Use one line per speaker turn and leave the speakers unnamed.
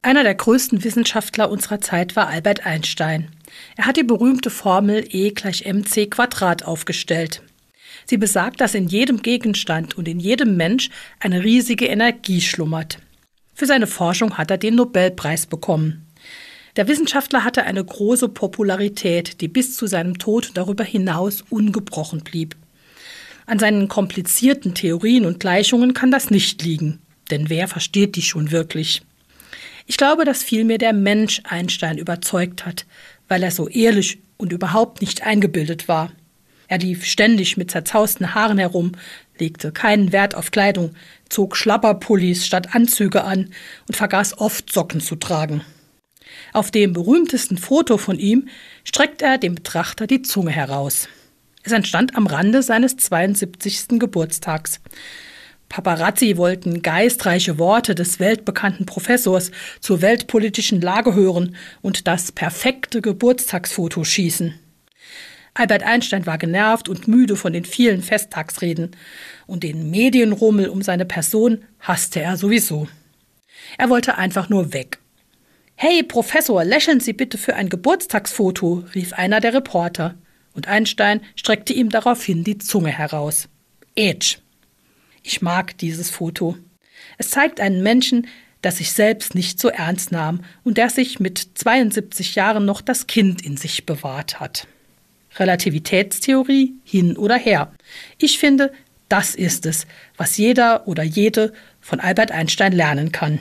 Einer der größten Wissenschaftler unserer Zeit war Albert Einstein. Er hat die berühmte Formel E gleich mc Quadrat aufgestellt. Sie besagt, dass in jedem Gegenstand und in jedem Mensch eine riesige Energie schlummert. Für seine Forschung hat er den Nobelpreis bekommen. Der Wissenschaftler hatte eine große Popularität, die bis zu seinem Tod darüber hinaus ungebrochen blieb. An seinen komplizierten Theorien und Gleichungen kann das nicht liegen, denn wer versteht die schon wirklich? Ich glaube, dass vielmehr der Mensch Einstein überzeugt hat, weil er so ehrlich und überhaupt nicht eingebildet war. Er lief ständig mit zerzausten Haaren herum, legte keinen Wert auf Kleidung, zog Schlapperpullis statt Anzüge an und vergaß oft Socken zu tragen. Auf dem berühmtesten Foto von ihm streckt er dem Betrachter die Zunge heraus. Es entstand am Rande seines 72. Geburtstags. Paparazzi wollten geistreiche Worte des weltbekannten Professors zur weltpolitischen Lage hören und das perfekte Geburtstagsfoto schießen. Albert Einstein war genervt und müde von den vielen Festtagsreden, und den Medienrummel um seine Person hasste er sowieso. Er wollte einfach nur weg. Hey, Professor, lächeln Sie bitte für ein Geburtstagsfoto, rief einer der Reporter, und Einstein streckte ihm daraufhin die Zunge heraus. Ätsch. Ich mag dieses Foto. Es zeigt einen Menschen, der sich selbst nicht so ernst nahm und der sich mit 72 Jahren noch das Kind in sich bewahrt hat. Relativitätstheorie hin oder her. Ich finde, das ist es, was jeder oder jede von Albert Einstein lernen kann.